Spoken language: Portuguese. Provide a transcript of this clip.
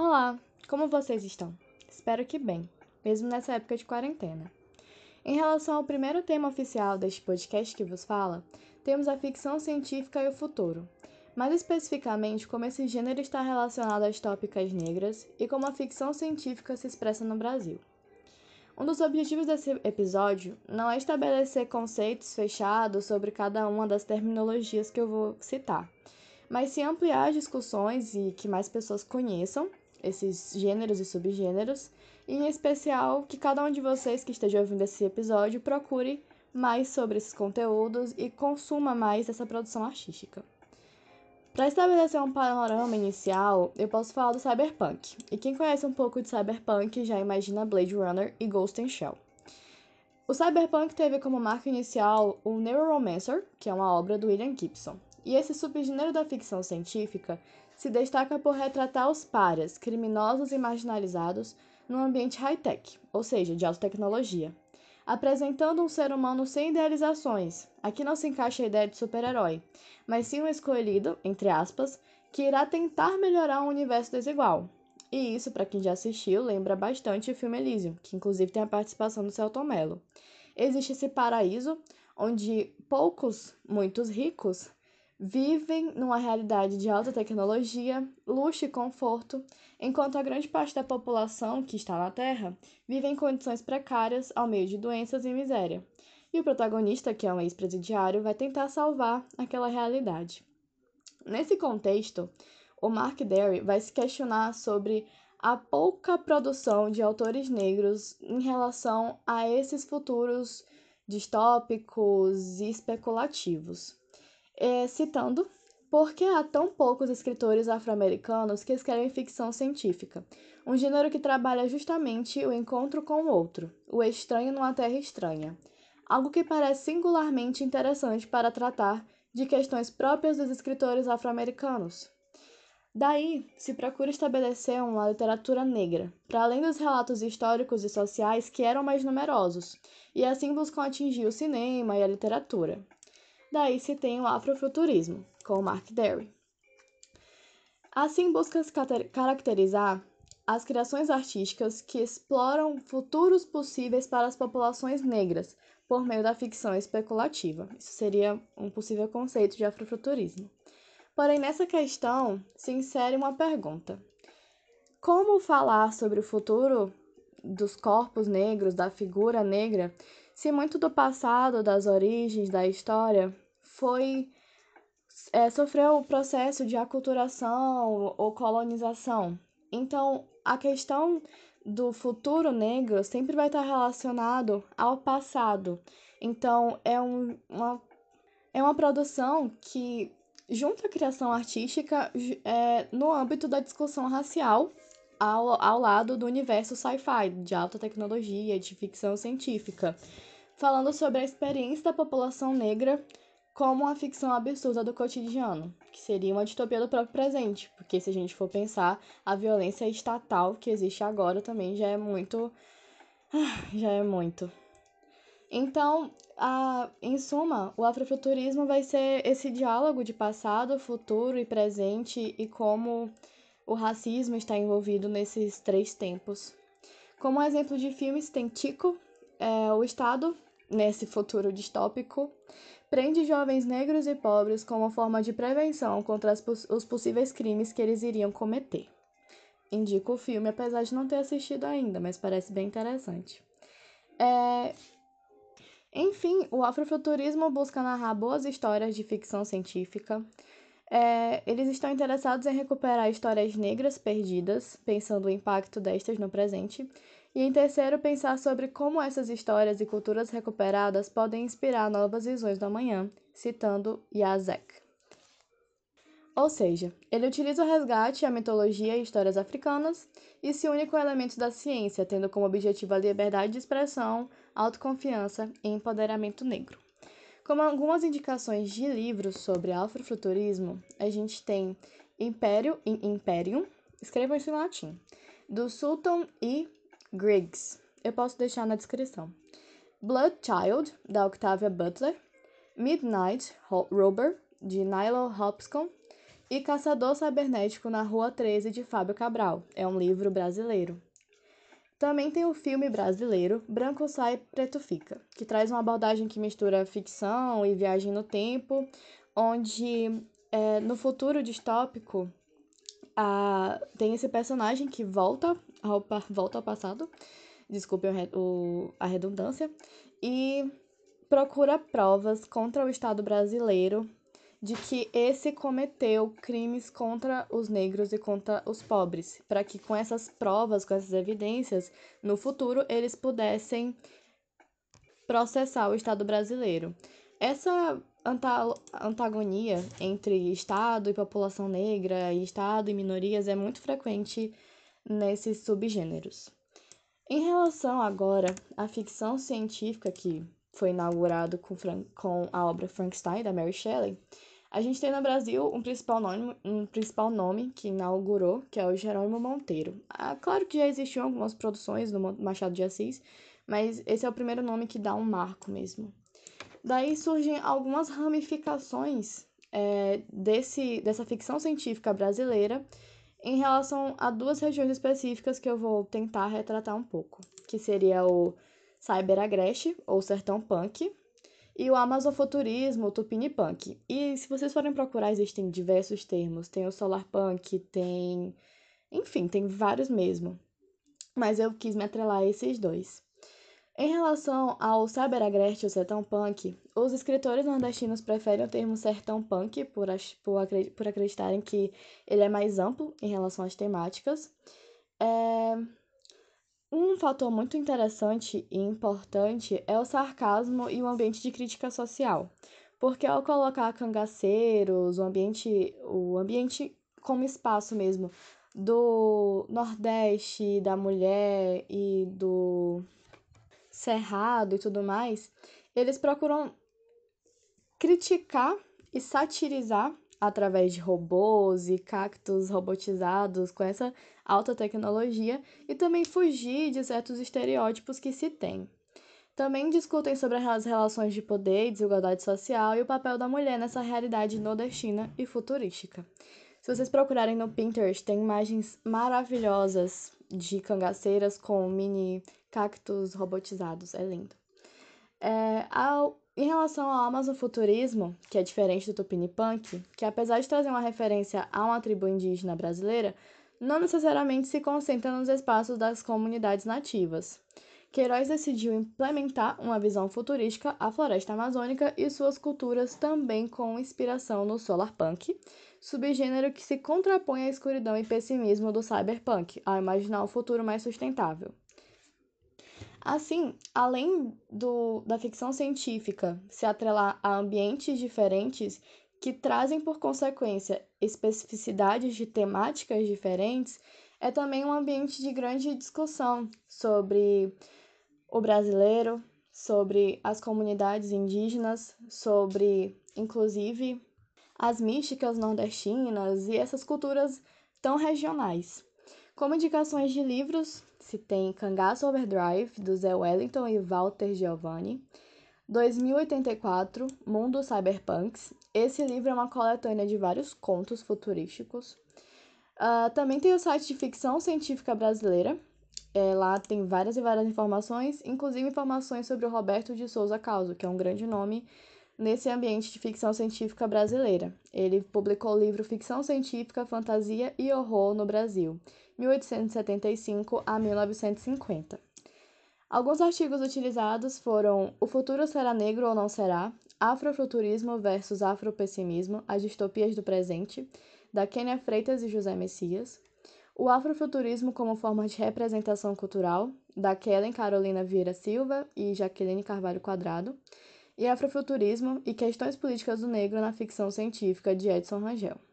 Olá, como vocês estão? Espero que bem, mesmo nessa época de quarentena. Em relação ao primeiro tema oficial deste podcast que vos fala, temos a ficção científica e o futuro. Mais especificamente, como esse gênero está relacionado às tópicas negras e como a ficção científica se expressa no Brasil. Um dos objetivos desse episódio não é estabelecer conceitos fechados sobre cada uma das terminologias que eu vou citar, mas sim ampliar as discussões e que mais pessoas conheçam esses gêneros e subgêneros, e em especial que cada um de vocês que esteja ouvindo esse episódio procure mais sobre esses conteúdos e consuma mais essa produção artística. Para estabelecer um panorama inicial, eu posso falar do cyberpunk. E quem conhece um pouco de cyberpunk já imagina Blade Runner e Ghost in Shell. O cyberpunk teve como marca inicial o Neuromancer, que é uma obra do William Gibson. E esse subgênero da ficção científica se destaca por retratar os pares, criminosos e marginalizados, num ambiente high-tech, ou seja, de alta tecnologia, apresentando um ser humano sem idealizações. Aqui não se encaixa a ideia de super-herói, mas sim um escolhido, entre aspas, que irá tentar melhorar um universo desigual. E isso, para quem já assistiu, lembra bastante o filme Elysium, que inclusive tem a participação do Celton Mello. Existe esse paraíso onde poucos, muitos ricos, vivem numa realidade de alta tecnologia, luxo e conforto, enquanto a grande parte da população que está na Terra vive em condições precárias ao meio de doenças e miséria. E o protagonista, que é um ex-presidiário, vai tentar salvar aquela realidade. Nesse contexto, o Mark Derry vai se questionar sobre a pouca produção de autores negros em relação a esses futuros distópicos e especulativos é, citando por que há tão poucos escritores afro-americanos que escrevem ficção científica? Um gênero que trabalha justamente o encontro com o outro, o estranho numa terra estranha. Algo que parece singularmente interessante para tratar de questões próprias dos escritores afro-americanos. Daí, se procura estabelecer uma literatura negra, para além dos relatos históricos e sociais que eram mais numerosos, e assim buscam atingir o cinema e a literatura. Daí se tem o afrofuturismo, com Mark Derry. Assim busca-se caracterizar as criações artísticas que exploram futuros possíveis para as populações negras por meio da ficção especulativa. Isso seria um possível conceito de afrofuturismo. Porém, nessa questão se insere uma pergunta: como falar sobre o futuro dos corpos negros, da figura negra, se muito do passado, das origens, da história, foi é, sofreu o processo de aculturação ou colonização. Então, a questão do futuro negro sempre vai estar relacionado ao passado. Então, é, um, uma, é uma produção que junta a criação artística é, no âmbito da discussão racial ao, ao lado do universo sci-fi, de alta tecnologia, de ficção científica falando sobre a experiência da população negra como uma ficção absurda do cotidiano, que seria uma distopia do próprio presente, porque se a gente for pensar, a violência estatal que existe agora também já é muito. já é muito. Então, a, em suma, o afrofuturismo vai ser esse diálogo de passado, futuro e presente e como o racismo está envolvido nesses três tempos. Como exemplo de filmes, tem Tico, é, o Estado, nesse futuro distópico, prende jovens negros e pobres como forma de prevenção contra os possíveis crimes que eles iriam cometer. Indico o filme, apesar de não ter assistido ainda, mas parece bem interessante. É... Enfim, o afrofuturismo busca narrar boas histórias de ficção científica. É... Eles estão interessados em recuperar histórias negras perdidas, pensando o impacto destas no presente, e em terceiro, pensar sobre como essas histórias e culturas recuperadas podem inspirar novas visões do amanhã, citando Yazek. Ou seja, ele utiliza o resgate, a mitologia e histórias africanas e se une com elementos da ciência, tendo como objetivo a liberdade de expressão, autoconfiança e empoderamento negro. Como algumas indicações de livros sobre afrofuturismo, a gente tem Império e Imperium, escrevam isso em latim, do Sultan E. Griggs. Eu posso deixar na descrição. Blood Child, da Octavia Butler. Midnight Robber, de Nilo Hopkins. e Caçador Cibernético na Rua 13 de Fábio Cabral. É um livro brasileiro. Também tem o filme brasileiro Branco Sai, Preto Fica, que traz uma abordagem que mistura ficção e viagem no tempo, onde é, no futuro distópico a, tem esse personagem que volta ao, volta ao passado, desculpe o, a redundância, e procura provas contra o Estado brasileiro de que esse cometeu crimes contra os negros e contra os pobres, para que com essas provas, com essas evidências, no futuro eles pudessem processar o Estado brasileiro. Essa antagonia entre Estado e população negra, e Estado e minorias é muito frequente nesses subgêneros. Em relação agora à ficção científica que foi inaugurado com, com a obra Frankenstein, da Mary Shelley, a gente tem no Brasil um principal nome, um principal nome que inaugurou, que é o Jerônimo Monteiro. Ah, claro que já existiam algumas produções do Machado de Assis, mas esse é o primeiro nome que dá um marco mesmo. Daí surgem algumas ramificações é, desse, dessa ficção científica brasileira em relação a duas regiões específicas que eu vou tentar retratar um pouco, que seria o Cyberagreste, ou Sertão Punk, e o Amazofuturismo, o Tupini Punk. E se vocês forem procurar, existem diversos termos. Tem o Solar Punk, tem. Enfim, tem vários mesmo. Mas eu quis me atrelar a esses dois. Em relação ao Cyberagreste ou Sertão Punk, os escritores nordestinos preferem o termo Sertão Punk por, por, por acreditarem que ele é mais amplo em relação às temáticas. É, um fator muito interessante e importante é o sarcasmo e o ambiente de crítica social, porque ao colocar cangaceiros, o ambiente, o ambiente como espaço mesmo do Nordeste, da mulher e do Cerrado e tudo mais, eles procuram criticar e satirizar através de robôs e cactos robotizados com essa alta tecnologia e também fugir de certos estereótipos que se tem. Também discutem sobre as relações de poder e desigualdade social e o papel da mulher nessa realidade nordestina e futurística. Se vocês procurarem no Pinterest, tem imagens maravilhosas de cangaceiras com mini cactos robotizados. É lindo. É, ao, em relação ao Amazofuturismo, que é diferente do Tupinipunk, que apesar de trazer uma referência a uma tribo indígena brasileira, não necessariamente se concentra nos espaços das comunidades nativas. Queiroz decidiu implementar uma visão futurística à floresta amazônica e suas culturas também com inspiração no solarpunk, subgênero que se contrapõe à escuridão e pessimismo do cyberpunk, ao imaginar um futuro mais sustentável. Assim, além do, da ficção científica se atrelar a ambientes diferentes que trazem por consequência especificidades de temáticas diferentes, é também um ambiente de grande discussão sobre o brasileiro, sobre as comunidades indígenas, sobre, inclusive, as místicas nordestinas e essas culturas tão regionais. Como indicações de livros, se tem Cangaço Overdrive, do Zé Wellington e Walter Giovanni. 2084, Mundo Cyberpunks. Esse livro é uma coletânea de vários contos futurísticos. Uh, também tem o site de ficção científica brasileira. É, lá tem várias e várias informações, inclusive informações sobre o Roberto de Souza Causo, que é um grande nome nesse ambiente de ficção científica brasileira. Ele publicou o livro Ficção Científica, Fantasia e Horror no Brasil, 1875 a 1950. Alguns artigos utilizados foram O Futuro Será Negro ou Não Será? Afrofuturismo versus Afropessimismo, As Distopias do Presente, da Kênia Freitas e José Messias. O Afrofuturismo como Forma de Representação Cultural, da Kellen Carolina Vieira Silva e Jaqueline Carvalho Quadrado e Afrofuturismo e Questões Políticas do Negro na Ficção Científica, de Edson Rangel.